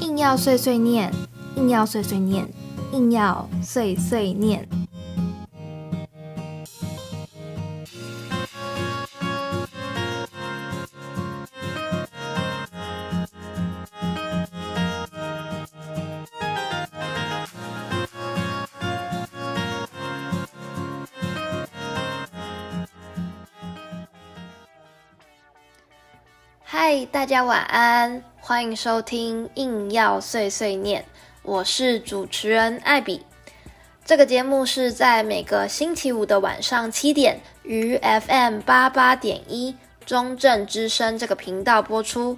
硬要碎碎念，硬要碎碎念，硬要碎碎念。嗨，大家晚安，欢迎收听《硬要碎碎念》，我是主持人艾比。这个节目是在每个星期五的晚上七点，于 FM 八八点一中正之声这个频道播出。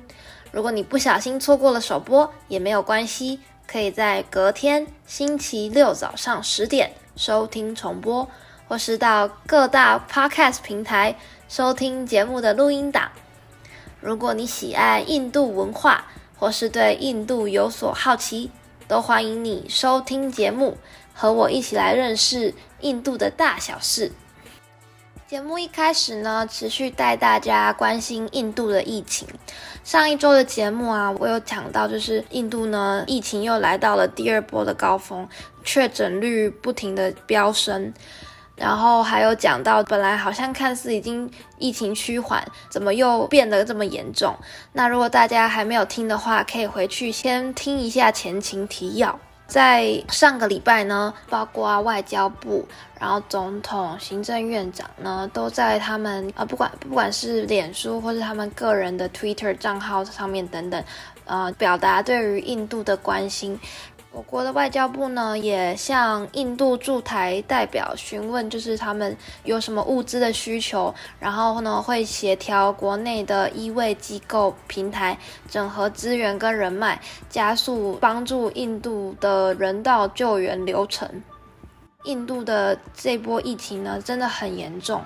如果你不小心错过了首播，也没有关系，可以在隔天星期六早上十点收听重播，或是到各大 Podcast 平台收听节目的录音档。如果你喜爱印度文化，或是对印度有所好奇，都欢迎你收听节目，和我一起来认识印度的大小事。节目一开始呢，持续带大家关心印度的疫情。上一周的节目啊，我有讲到，就是印度呢，疫情又来到了第二波的高峰，确诊率不停的飙升。然后还有讲到，本来好像看似已经疫情趋缓，怎么又变得这么严重？那如果大家还没有听的话，可以回去先听一下前情提要。在上个礼拜呢，包括外交部、然后总统、行政院长呢，都在他们呃，不管不管是脸书或是他们个人的 Twitter 账号上面等等，呃，表达对于印度的关心。我国的外交部呢，也向印度驻台代表询问，就是他们有什么物资的需求，然后呢，会协调国内的医卫机构平台，整合资源跟人脉，加速帮助印度的人道救援流程。印度的这波疫情呢，真的很严重。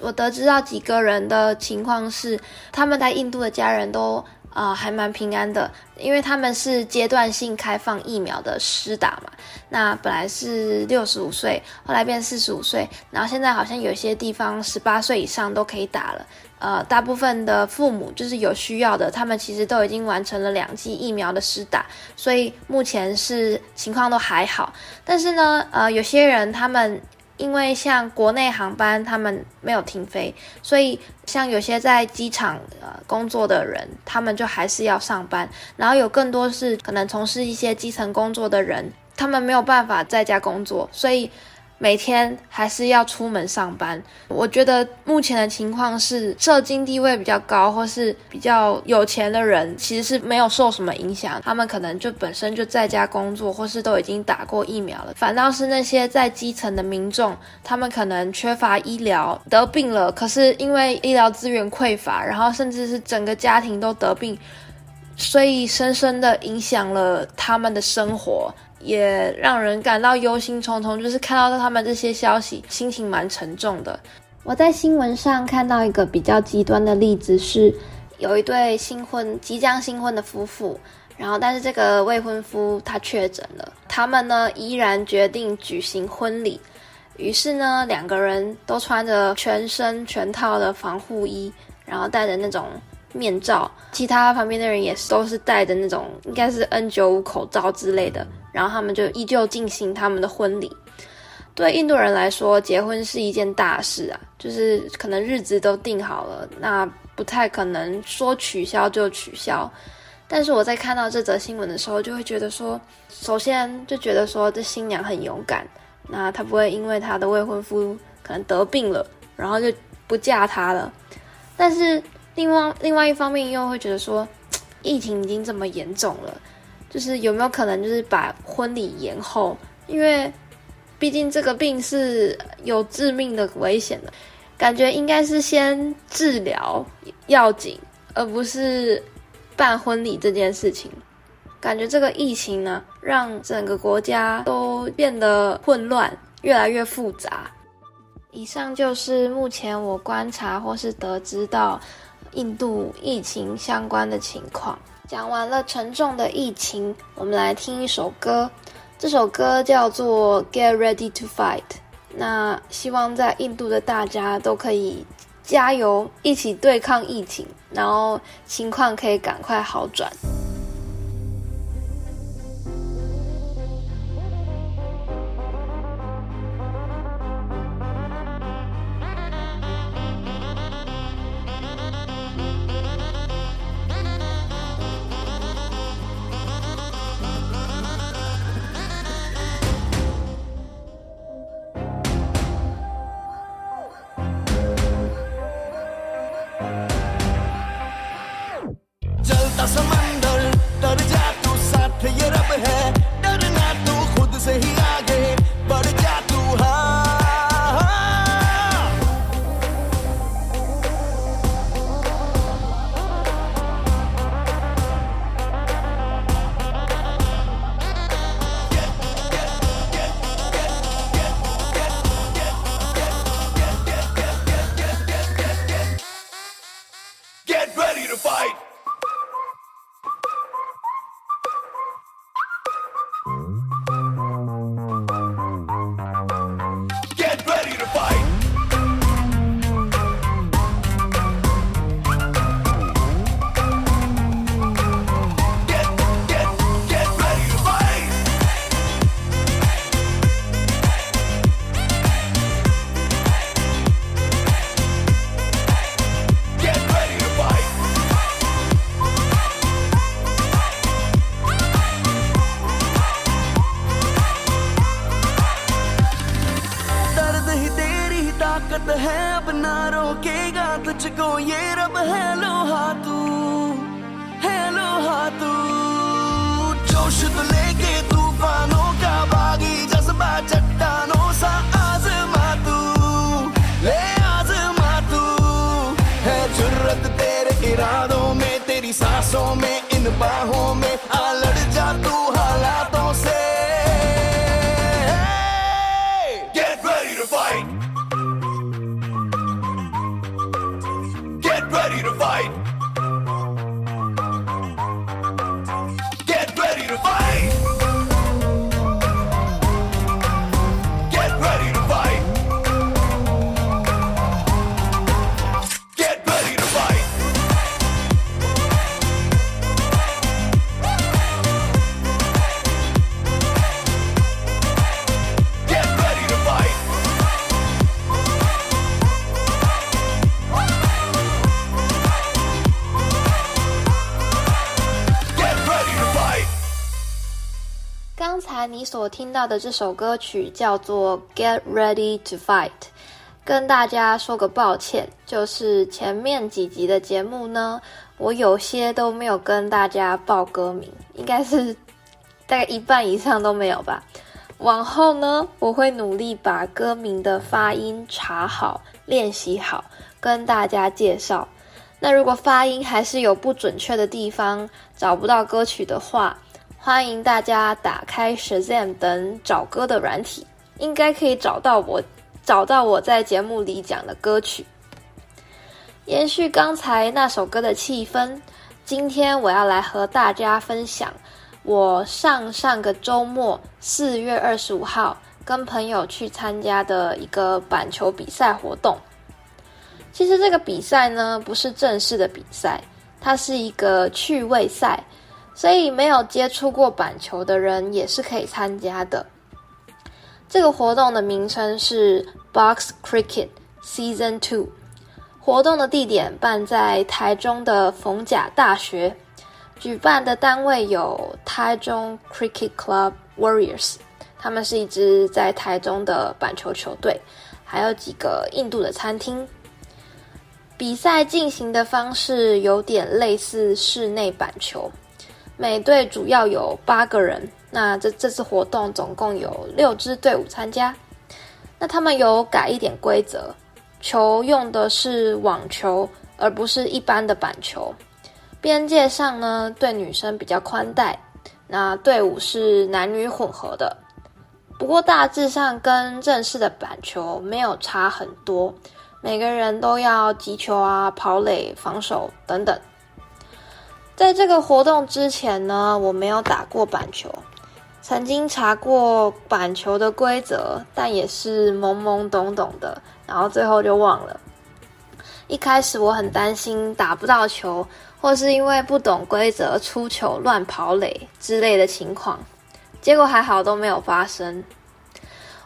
我得知到几个人的情况是，他们在印度的家人都。啊、还蛮平安的，因为他们是阶段性开放疫苗的施打嘛。那本来是六十五岁，后来变四十五岁，然后现在好像有些地方十八岁以上都可以打了。呃，大部分的父母就是有需要的，他们其实都已经完成了两剂疫苗的施打，所以目前是情况都还好。但是呢，呃，有些人他们。因为像国内航班，他们没有停飞，所以像有些在机场呃工作的人，他们就还是要上班。然后有更多是可能从事一些基层工作的人，他们没有办法在家工作，所以。每天还是要出门上班。我觉得目前的情况是，社经地位比较高或是比较有钱的人，其实是没有受什么影响。他们可能就本身就在家工作，或是都已经打过疫苗了。反倒是那些在基层的民众，他们可能缺乏医疗，得病了，可是因为医疗资源匮乏，然后甚至是整个家庭都得病，所以深深的影响了他们的生活。也让人感到忧心忡忡，就是看到他们这些消息，心情蛮沉重的。我在新闻上看到一个比较极端的例子是，有一对新婚、即将新婚的夫妇，然后但是这个未婚夫他确诊了，他们呢依然决定举行婚礼，于是呢两个人都穿着全身全套的防护衣，然后戴着那种面罩，其他旁边的人也是都是戴着那种应该是 N95 口罩之类的。然后他们就依旧进行他们的婚礼。对印度人来说，结婚是一件大事啊，就是可能日子都定好了，那不太可能说取消就取消。但是我在看到这则新闻的时候，就会觉得说，首先就觉得说这新娘很勇敢，那她不会因为她的未婚夫可能得病了，然后就不嫁他了。但是另外另外一方面又会觉得说，疫情已经这么严重了。就是有没有可能，就是把婚礼延后？因为毕竟这个病是有致命的危险的，感觉应该是先治疗要紧，而不是办婚礼这件事情。感觉这个疫情呢，让整个国家都变得混乱，越来越复杂。以上就是目前我观察或是得知到印度疫情相关的情况。讲完了沉重的疫情，我们来听一首歌。这首歌叫做《Get Ready to Fight》。那希望在印度的大家都可以加油，一起对抗疫情，然后情况可以赶快好转。साथ है अब ना रोकेगा तुझको, ये रब है, लोहा तू, है, लोहा तू। जोश तो लेके तूफानों का बागी, जज्बा चट्टानों सा आजमा तू। ले आजमा तू। है जुर्रत तेरे इरादों में, तेरी सांसों में, इन बाहों में, आ 你所听到的这首歌曲叫做《Get Ready to Fight》，跟大家说个抱歉，就是前面几集的节目呢，我有些都没有跟大家报歌名，应该是大概一半以上都没有吧。往后呢，我会努力把歌名的发音查好、练习好，跟大家介绍。那如果发音还是有不准确的地方，找不到歌曲的话，欢迎大家打开 Shazam 等找歌的软体，应该可以找到我，找到我在节目里讲的歌曲。延续刚才那首歌的气氛，今天我要来和大家分享我上上个周末四月二十五号跟朋友去参加的一个板球比赛活动。其实这个比赛呢，不是正式的比赛，它是一个趣味赛。所以没有接触过板球的人也是可以参加的。这个活动的名称是 Box Cricket Season Two，活动的地点办在台中的逢甲大学，举办的单位有台中 Cricket Club Warriors，他们是一支在台中的板球球队，还有几个印度的餐厅。比赛进行的方式有点类似室内板球。每队主要有八个人，那这这次活动总共有六支队伍参加。那他们有改一点规则，球用的是网球，而不是一般的板球。边界上呢，对女生比较宽带。那队伍是男女混合的，不过大致上跟正式的板球没有差很多。每个人都要击球啊、跑垒、防守等等。在这个活动之前呢，我没有打过板球，曾经查过板球的规则，但也是懵懵懂懂的，然后最后就忘了。一开始我很担心打不到球，或是因为不懂规则出球乱跑垒之类的情况，结果还好都没有发生。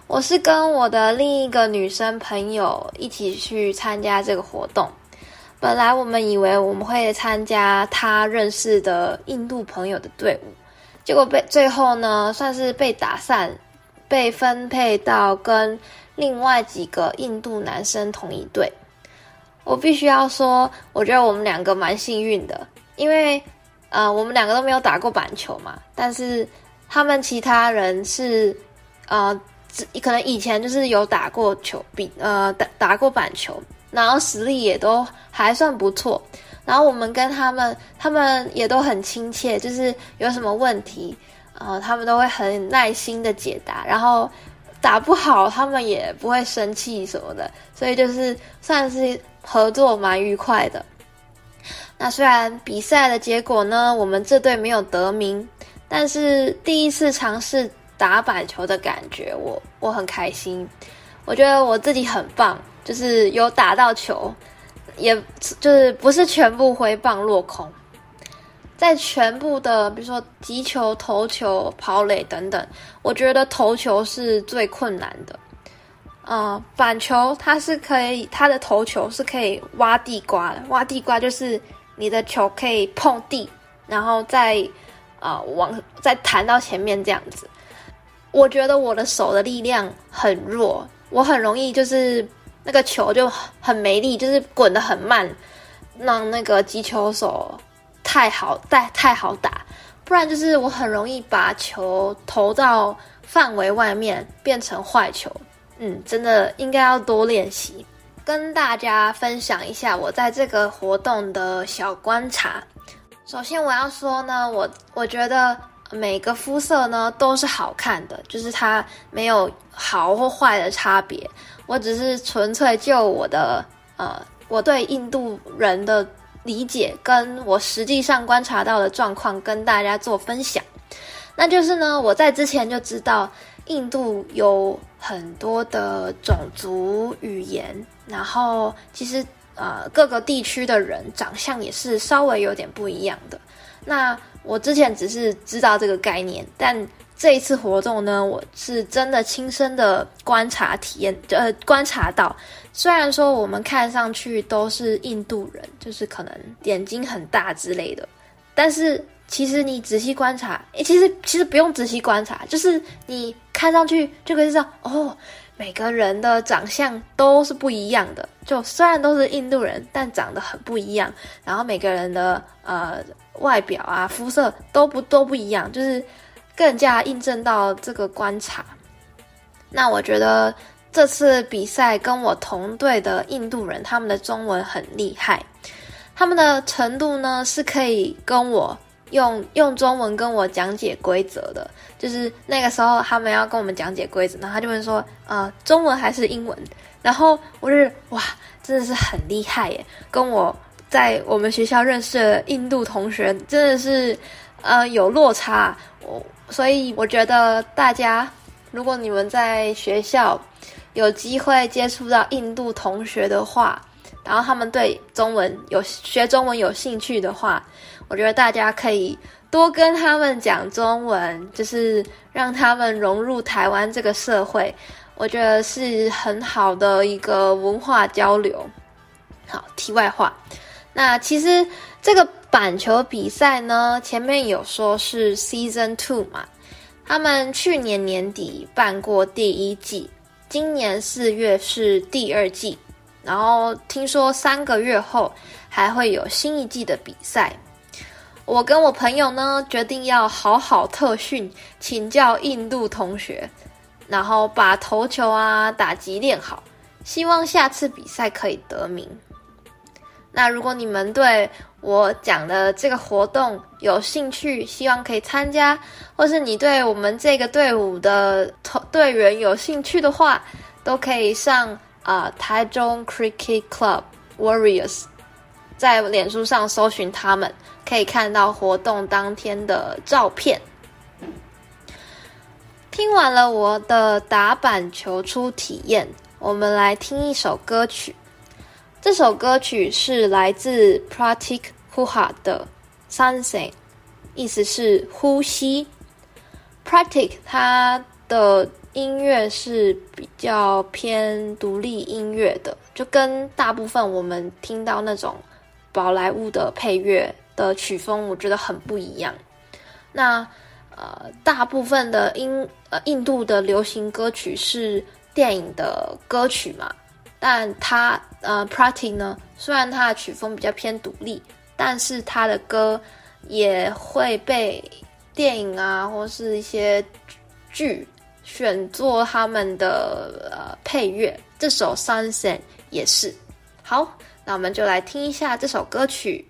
我是跟我的另一个女生朋友一起去参加这个活动。本来我们以为我们会参加他认识的印度朋友的队伍，结果被最后呢，算是被打散，被分配到跟另外几个印度男生同一队。我必须要说，我觉得我们两个蛮幸运的，因为呃，我们两个都没有打过板球嘛，但是他们其他人是呃，可能以前就是有打过球，比呃打打过板球。然后实力也都还算不错，然后我们跟他们，他们也都很亲切，就是有什么问题，呃，他们都会很耐心的解答，然后打不好，他们也不会生气什么的，所以就是算是合作蛮愉快的。那虽然比赛的结果呢，我们这队没有得名，但是第一次尝试打板球的感觉，我我很开心，我觉得我自己很棒。就是有打到球，也就是不是全部挥棒落空，在全部的比如说击球、投球、跑垒等等，我觉得投球是最困难的。呃，板球它是可以，它的投球是可以挖地瓜的。挖地瓜就是你的球可以碰地，然后再呃往再弹到前面这样子。我觉得我的手的力量很弱，我很容易就是。那个球就很没力，就是滚得很慢，让那个击球手太好带太好打，不然就是我很容易把球投到范围外面，变成坏球。嗯，真的应该要多练习。跟大家分享一下我在这个活动的小观察。首先我要说呢，我我觉得每个肤色呢都是好看的，就是它没有好或坏的差别。我只是纯粹就我的呃，我对印度人的理解，跟我实际上观察到的状况跟大家做分享。那就是呢，我在之前就知道印度有很多的种族语言。然后，其实呃，各个地区的人长相也是稍微有点不一样的。那我之前只是知道这个概念，但这一次活动呢，我是真的亲身的观察体验，呃，观察到，虽然说我们看上去都是印度人，就是可能眼睛很大之类的，但是其实你仔细观察，诶，其实其实不用仔细观察，就是你看上去就可以知道哦。每个人的长相都是不一样的，就虽然都是印度人，但长得很不一样。然后每个人的呃外表啊、肤色都不都不一样，就是更加印证到这个观察。那我觉得这次比赛跟我同队的印度人，他们的中文很厉害，他们的程度呢是可以跟我。用用中文跟我讲解规则的，就是那个时候他们要跟我们讲解规则，然后他就会说，呃，中文还是英文？然后我就哇，真的是很厉害耶！跟我在我们学校认识的印度同学真的是，呃，有落差。我所以我觉得大家，如果你们在学校有机会接触到印度同学的话，然后他们对中文有学中文有兴趣的话。我觉得大家可以多跟他们讲中文，就是让他们融入台湾这个社会，我觉得是很好的一个文化交流。好，题外话，那其实这个板球比赛呢，前面有说是 Season Two 嘛，他们去年年底办过第一季，今年四月是第二季，然后听说三个月后还会有新一季的比赛。我跟我朋友呢，决定要好好特训，请教印度同学，然后把投球啊、打击练好，希望下次比赛可以得名。那如果你们对我讲的这个活动有兴趣，希望可以参加，或是你对我们这个队伍的队员有兴趣的话，都可以上啊、呃、台中 Cricket Club Warriors，在脸书上搜寻他们。可以看到活动当天的照片。听完了我的打板球初体验，我们来听一首歌曲。这首歌曲是来自 Pratik Kuha 的《Sunset》，意思是呼吸。Pratik 他的音乐是比较偏独立音乐的，就跟大部分我们听到那种宝莱坞的配乐。的曲风我觉得很不一样。那呃，大部分的印呃印度的流行歌曲是电影的歌曲嘛，但他呃，Praty 呢，虽然他的曲风比较偏独立，但是他的歌也会被电影啊或是一些剧选作他们的呃配乐。这首 Sunset 也是。好，那我们就来听一下这首歌曲。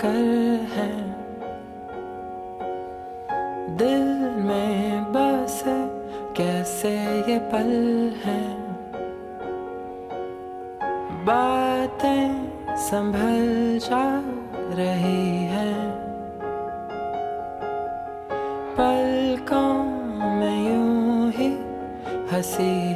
कर है। दिल में बस कैसे ये पल है? बातें संभल जा रही है। पलकों में यूँ ही हँसी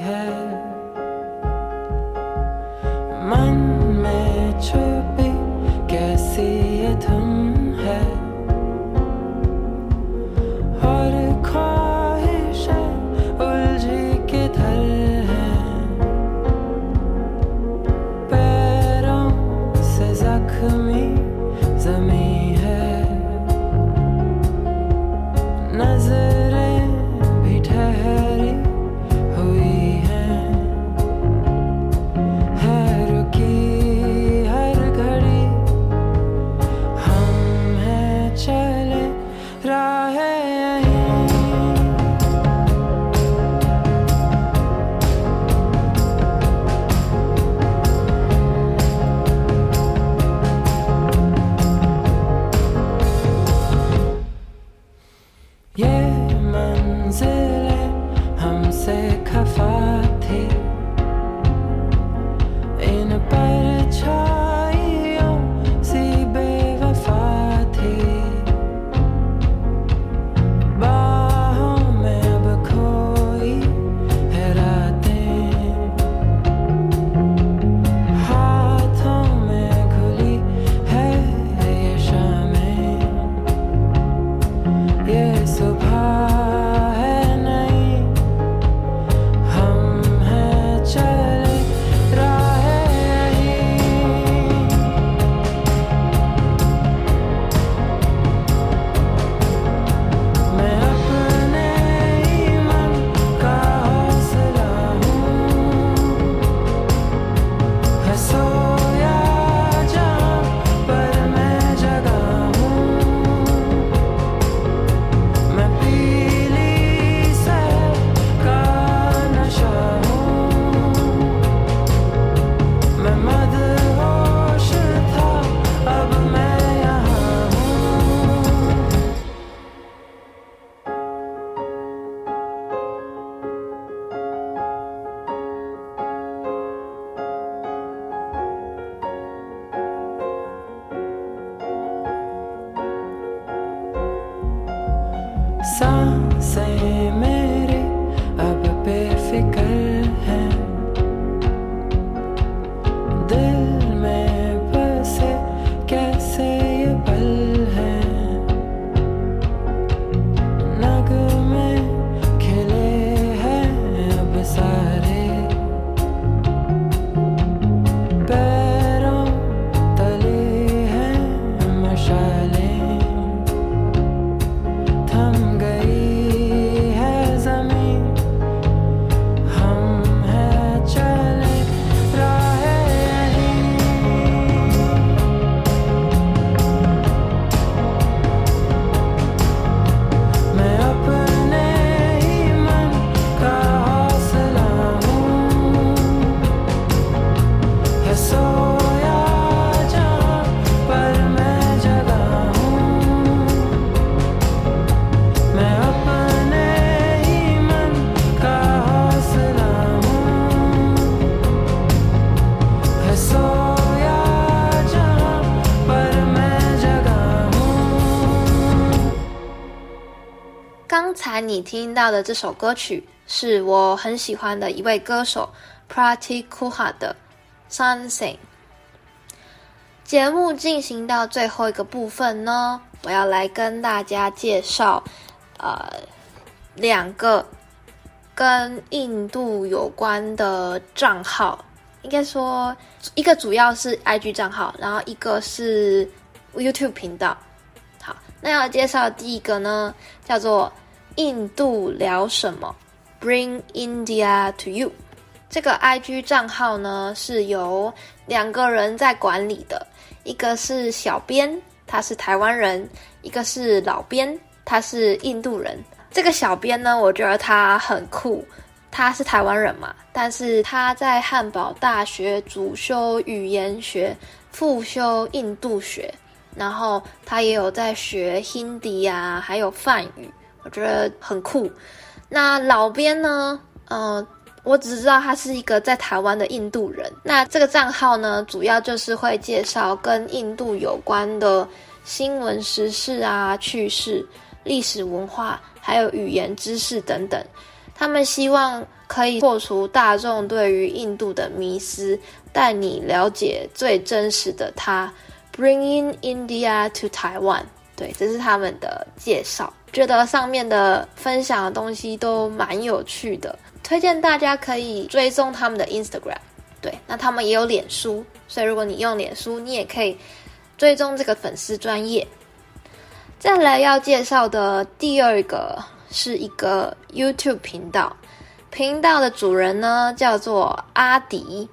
才你听到的这首歌曲是我很喜欢的一位歌手 Prati Kuha 的《Something》。节目进行到最后一个部分呢，我要来跟大家介绍，呃，两个跟印度有关的账号，应该说一个主要是 IG 账号，然后一个是 YouTube 频道。好，那要介绍第一个呢，叫做。印度聊什么？Bring India to you。这个 IG 账号呢，是由两个人在管理的，一个是小编，他是台湾人；一个是老编，他是印度人。这个小编呢，我觉得他很酷，他是台湾人嘛，但是他在汉堡大学主修语言学，副修印度学，然后他也有在学 Hindi 啊，还有梵语。我觉得很酷。那老编呢？嗯、呃，我只知道他是一个在台湾的印度人。那这个账号呢，主要就是会介绍跟印度有关的新闻时事啊、趣事、历史文化，还有语言知识等等。他们希望可以破除大众对于印度的迷思，带你了解最真实的他。Bringing India to Taiwan。对，这是他们的介绍。觉得上面的分享的东西都蛮有趣的，推荐大家可以追踪他们的 Instagram。对，那他们也有脸书，所以如果你用脸书，你也可以追踪这个粉丝专业。再来要介绍的第二个是一个 YouTube 频道，频道的主人呢叫做阿迪，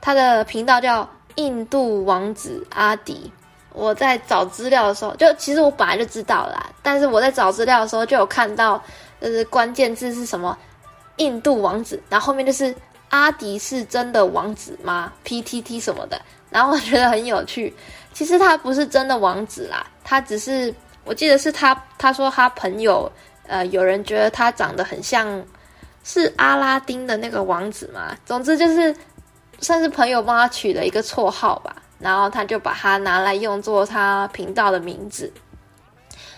他的频道叫印度王子阿迪。我在找资料的时候，就其实我本来就知道啦，但是我在找资料的时候就有看到，就是关键字是什么“印度王子”，然后后面就是阿迪是真的王子吗？PTT 什么的，然后我觉得很有趣。其实他不是真的王子啦，他只是我记得是他他说他朋友呃有人觉得他长得很像是阿拉丁的那个王子嘛，总之就是算是朋友帮他取了一个绰号吧。然后他就把它拿来用作他频道的名字。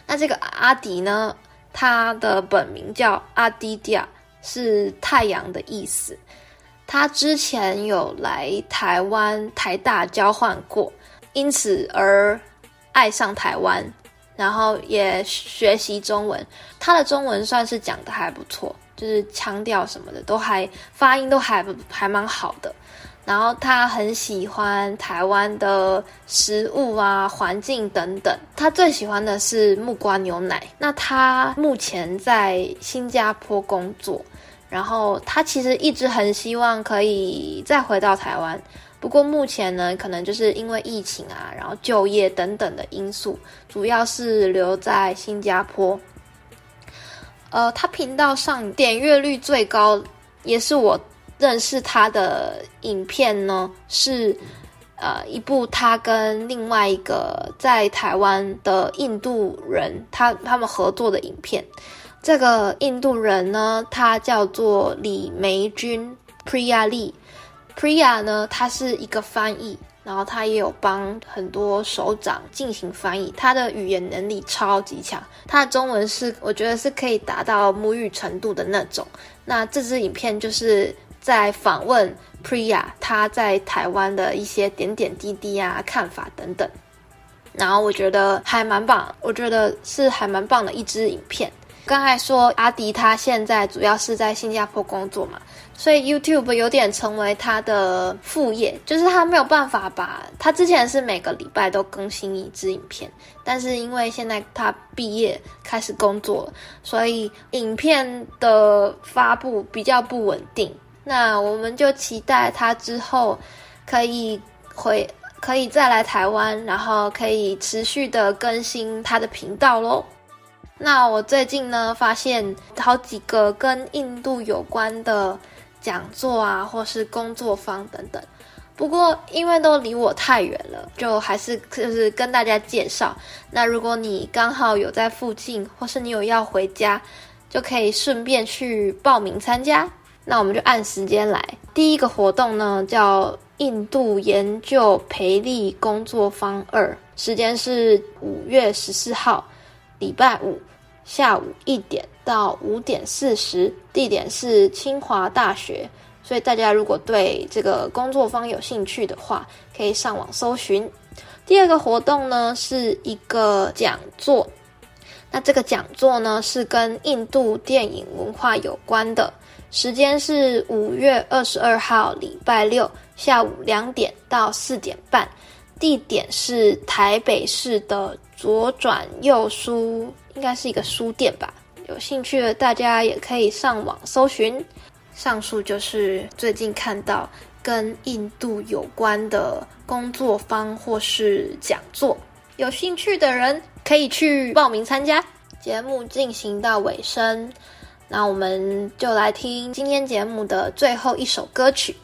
那这个阿迪呢，他的本名叫阿迪迪亚，是太阳的意思。他之前有来台湾台大交换过，因此而爱上台湾，然后也学习中文。他的中文算是讲得还不错，就是腔调什么的都还发音都还还蛮好的。然后他很喜欢台湾的食物啊、环境等等。他最喜欢的是木瓜牛奶。那他目前在新加坡工作，然后他其实一直很希望可以再回到台湾。不过目前呢，可能就是因为疫情啊，然后就业等等的因素，主要是留在新加坡。呃，他频道上点阅率最高，也是我。认识他的影片呢，是呃一部他跟另外一个在台湾的印度人他他们合作的影片。这个印度人呢，他叫做李梅君 Priya Lee。Priya 呢，他是一个翻译，然后他也有帮很多首长进行翻译，他的语言能力超级强，他的中文是我觉得是可以达到母语程度的那种。那这支影片就是在访问 Priya，他在台湾的一些点点滴滴啊、看法等等。然后我觉得还蛮棒，我觉得是还蛮棒的一支影片。刚才说阿迪他现在主要是在新加坡工作嘛。所以 YouTube 有点成为他的副业，就是他没有办法把他之前是每个礼拜都更新一支影片，但是因为现在他毕业开始工作，所以影片的发布比较不稳定。那我们就期待他之后可以回，可以再来台湾，然后可以持续的更新他的频道喽。那我最近呢，发现好几个跟印度有关的。讲座啊，或是工作坊等等，不过因为都离我太远了，就还是就是跟大家介绍。那如果你刚好有在附近，或是你有要回家，就可以顺便去报名参加。那我们就按时间来。第一个活动呢，叫印度研究培力工作坊二，时间是五月十四号，礼拜五。下午一点到五点四十，地点是清华大学。所以大家如果对这个工作坊有兴趣的话，可以上网搜寻。第二个活动呢，是一个讲座，那这个讲座呢是跟印度电影文化有关的，时间是五月二十二号礼拜六下午两点到四点半，地点是台北市的左转右书。应该是一个书店吧，有兴趣的大家也可以上网搜寻。上述就是最近看到跟印度有关的工作坊或是讲座，有兴趣的人可以去报名参加。节目进行到尾声，那我们就来听今天节目的最后一首歌曲。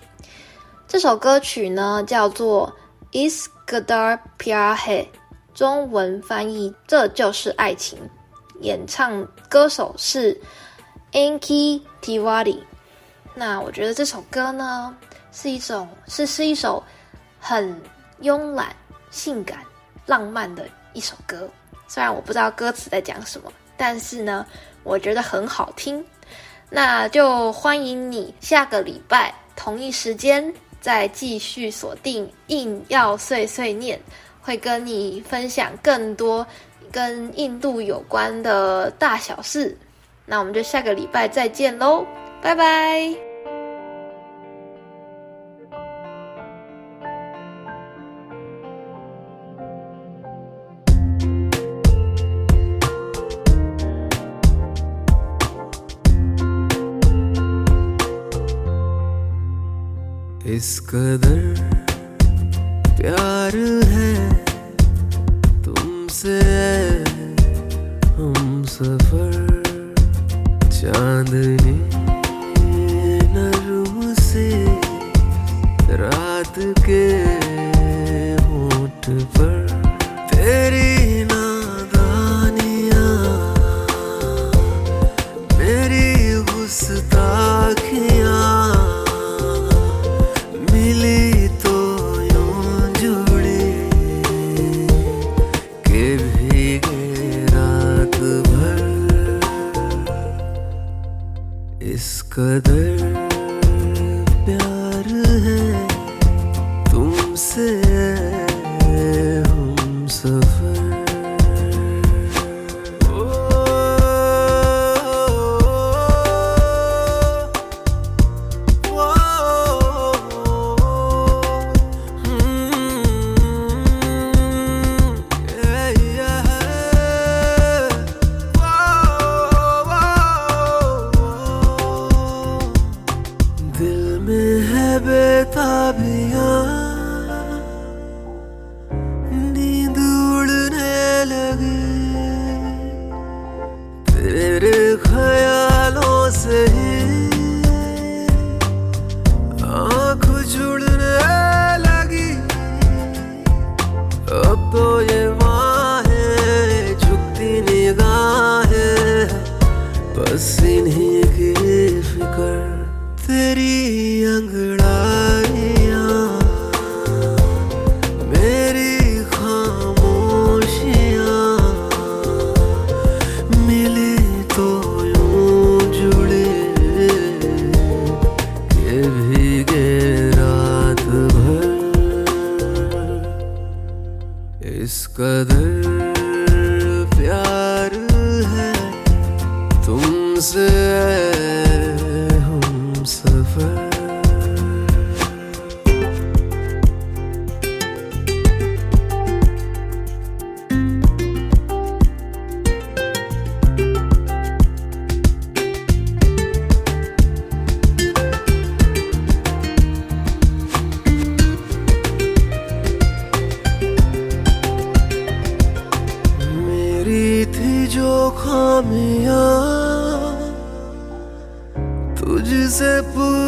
这首歌曲呢叫做《Is Gadar Piahe》，中文翻译这就是爱情。演唱歌手是 Anki Tiwari。那我觉得这首歌呢，是一种是是一首很慵懒、性感、浪漫的一首歌。虽然我不知道歌词在讲什么，但是呢，我觉得很好听。那就欢迎你下个礼拜同一时间再继续锁定硬要碎碎念，会跟你分享更多。跟印度有关的大小事，那我们就下个礼拜再见喽，拜拜。इस कदर 哥的 खामियाँ तुझसे पूरी